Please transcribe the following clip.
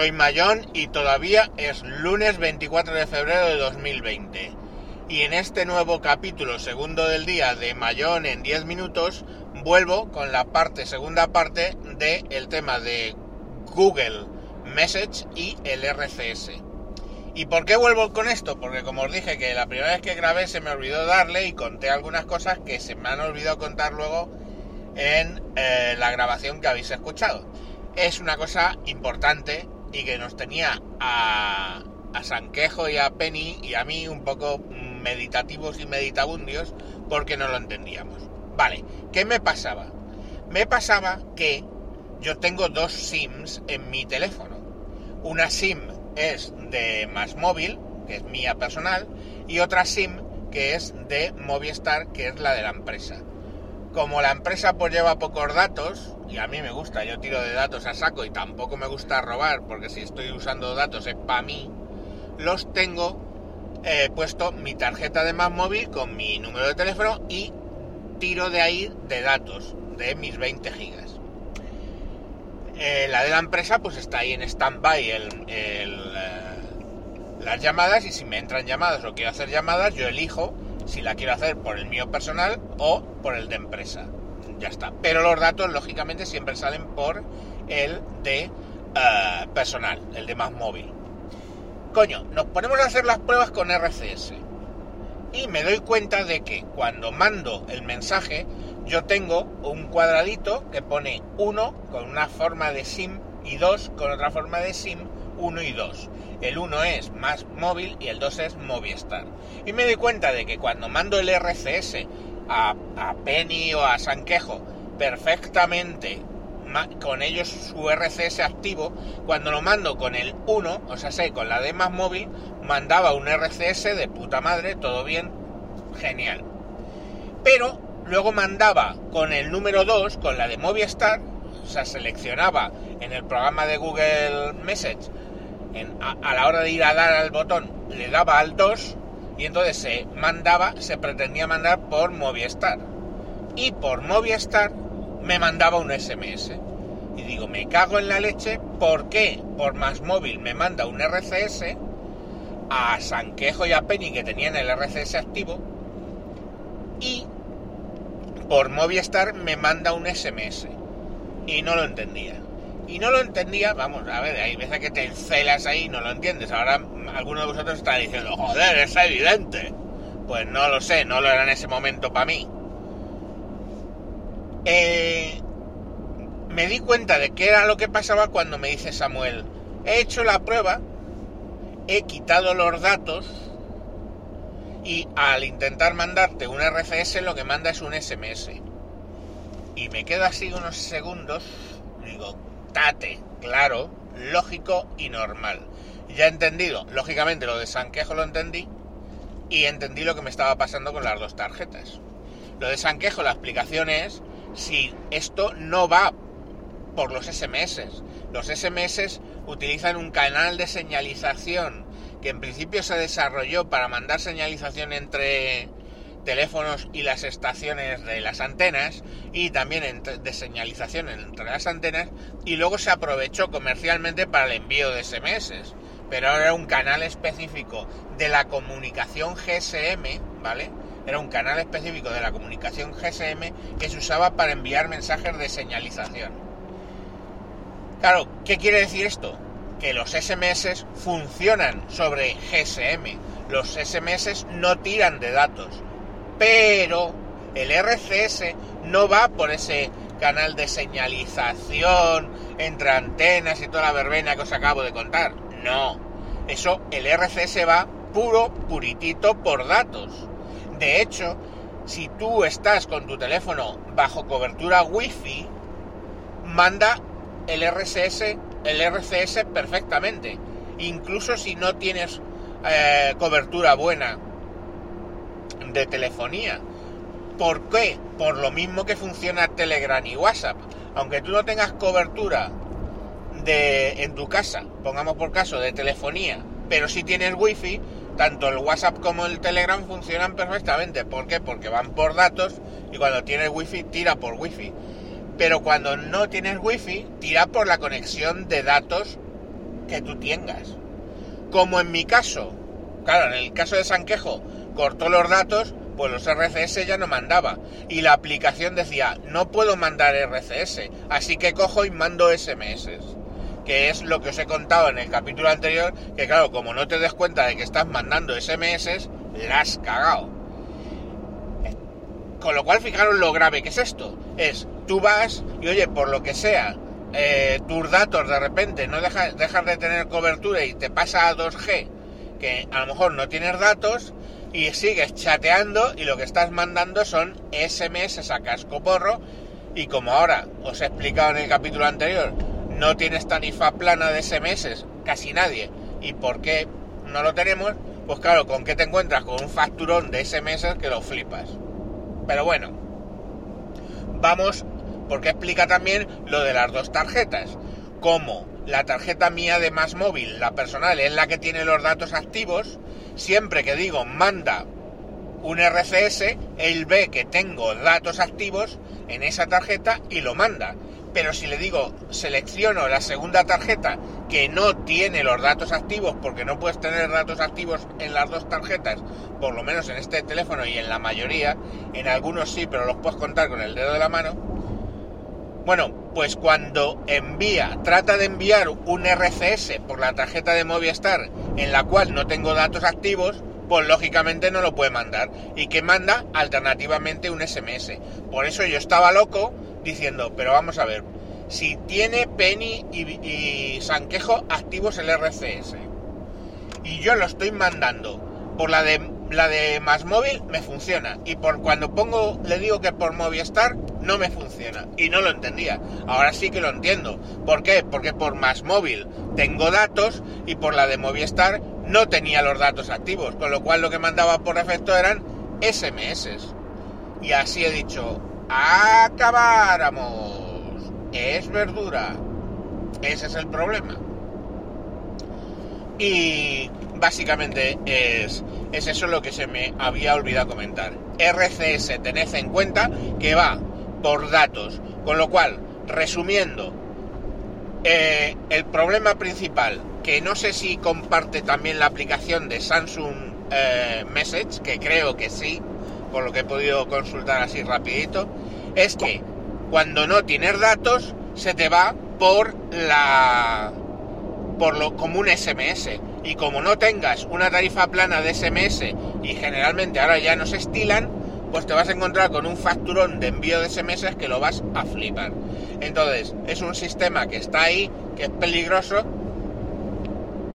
Soy Mayón y todavía es lunes 24 de febrero de 2020. Y en este nuevo capítulo segundo del día de Mayón en 10 minutos vuelvo con la parte, segunda parte del tema de Google Message y el RCS. ¿Y por qué vuelvo con esto? Porque como os dije que la primera vez que grabé se me olvidó darle y conté algunas cosas que se me han olvidado contar luego en eh, la grabación que habéis escuchado es una cosa importante y que nos tenía a, a Sanquejo y a Penny y a mí un poco meditativos y meditabundios porque no lo entendíamos. Vale, ¿qué me pasaba? Me pasaba que yo tengo dos SIMs en mi teléfono. Una SIM es de Más Móvil, que es mía personal, y otra SIM que es de Movistar, que es la de la empresa. Como la empresa pues lleva pocos datos, y a mí me gusta, yo tiro de datos a saco y tampoco me gusta robar, porque si estoy usando datos es para mí, los tengo eh, puesto mi tarjeta de más móvil con mi número de teléfono y tiro de ahí de datos, de mis 20 gigas. Eh, la de la empresa pues está ahí en stand-by el, eh, las llamadas y si me entran llamadas o quiero hacer llamadas, yo elijo si la quiero hacer por el mío personal o por el de empresa. Ya está. Pero los datos, lógicamente, siempre salen por el de eh, personal, el de más móvil. Coño, nos ponemos a hacer las pruebas con RCS. Y me doy cuenta de que cuando mando el mensaje, yo tengo un cuadradito que pone 1 con una forma de SIM y 2 con otra forma de SIM 1 y 2. El 1 es más móvil y el 2 es Movistar. Y me doy cuenta de que cuando mando el RCS a, Penny o a Sanquejo perfectamente con ellos su RCS activo, cuando lo mando con el 1, o sea, sé, con la de más móvil, mandaba un RCS de puta madre, todo bien, genial. Pero luego mandaba con el número 2, con la de Movistar, o sea, seleccionaba en el programa de Google Message a, la hora de ir a dar al botón, le daba al 2 y entonces se mandaba, se pretendía mandar por Movistar. Y por Movistar me mandaba un SMS. Y digo, me cago en la leche, ¿por qué por más móvil me manda un RCS a Sanquejo y a Penny que tenían el RCS activo? Y por Movistar me manda un SMS. Y no lo entendía y no lo entendía, vamos, a ver, hay veces que te encelas ahí y no lo entiendes. Ahora alguno de vosotros está diciendo, joder, es evidente. Pues no lo sé, no lo era en ese momento para mí. Eh, me di cuenta de qué era lo que pasaba cuando me dice Samuel, he hecho la prueba, he quitado los datos y al intentar mandarte un RCS lo que manda es un SMS. Y me quedo así unos segundos, digo, claro, lógico y normal. Ya he entendido, lógicamente lo de Sanquejo lo entendí y entendí lo que me estaba pasando con las dos tarjetas. Lo de Sanquejo, la explicación es si esto no va por los SMS. Los SMS utilizan un canal de señalización que en principio se desarrolló para mandar señalización entre teléfonos y las estaciones de las antenas y también de señalización entre las antenas y luego se aprovechó comercialmente para el envío de SMS pero era un canal específico de la comunicación GSM ¿vale? era un canal específico de la comunicación GSM que se usaba para enviar mensajes de señalización claro, ¿qué quiere decir esto? que los SMS funcionan sobre GSM los SMS no tiran de datos pero el RCS no va por ese canal de señalización entre antenas y toda la verbena que os acabo de contar. No, eso el RCS va puro, puritito por datos. De hecho, si tú estás con tu teléfono bajo cobertura Wi-Fi, manda el RCS, el RCS perfectamente. Incluso si no tienes eh, cobertura buena de telefonía. ¿Por qué? Por lo mismo que funciona Telegram y WhatsApp. Aunque tú no tengas cobertura de, en tu casa, pongamos por caso de telefonía, pero si tienes wifi, tanto el WhatsApp como el Telegram funcionan perfectamente. ¿Por qué? Porque van por datos y cuando tienes wifi tira por wifi. Pero cuando no tienes wifi, tira por la conexión de datos que tú tengas. Como en mi caso, claro, en el caso de Sanquejo, cortó los datos, pues los RCS ya no mandaba. Y la aplicación decía, no puedo mandar RCS, así que cojo y mando SMS. Que es lo que os he contado en el capítulo anterior, que claro, como no te des cuenta de que estás mandando SMS, la has cagado. Con lo cual, fijaros lo grave que es esto. Es, tú vas y oye, por lo que sea, eh, tus datos de repente no dejas de tener cobertura y te pasa a 2G, que a lo mejor no tienes datos, y sigues chateando y lo que estás mandando son SMS a casco porro y como ahora os he explicado en el capítulo anterior, no tienes tarifa plana de SMS, casi nadie, y por qué no lo tenemos, pues claro, ¿con qué te encuentras? Con un facturón de SMS que lo flipas. Pero bueno, vamos, porque explica también lo de las dos tarjetas. Como la tarjeta mía de más móvil, la personal, es la que tiene los datos activos, siempre que digo manda un RCS, él ve que tengo datos activos en esa tarjeta y lo manda. Pero si le digo selecciono la segunda tarjeta que no tiene los datos activos, porque no puedes tener datos activos en las dos tarjetas, por lo menos en este teléfono y en la mayoría, en algunos sí, pero los puedes contar con el dedo de la mano. Bueno, pues cuando envía, trata de enviar un RCS por la tarjeta de Movistar en la cual no tengo datos activos, pues lógicamente no lo puede mandar. Y que manda alternativamente un SMS. Por eso yo estaba loco diciendo, pero vamos a ver, si tiene Penny y, Sanquejo activos el RCS y yo lo estoy mandando por la de la de más móvil me funciona y por cuando pongo le digo que por Movistar no me funciona y no lo entendía. Ahora sí que lo entiendo. ¿Por qué? Porque por más móvil tengo datos y por la de Movistar no tenía los datos activos, con lo cual lo que mandaba por efecto eran SMS. Y así he dicho, acabáramos. Es verdura. Ese es el problema. Y básicamente es, es eso lo que se me había olvidado comentar. RCS, tened en cuenta que va por datos. Con lo cual, resumiendo, eh, el problema principal, que no sé si comparte también la aplicación de Samsung eh, Message, que creo que sí, por lo que he podido consultar así rapidito, es que cuando no tienes datos se te va por la por lo como un SMS y como no tengas una tarifa plana de SMS y generalmente ahora ya no se estilan pues te vas a encontrar con un facturón de envío de SMS que lo vas a flipar. Entonces, es un sistema que está ahí, que es peligroso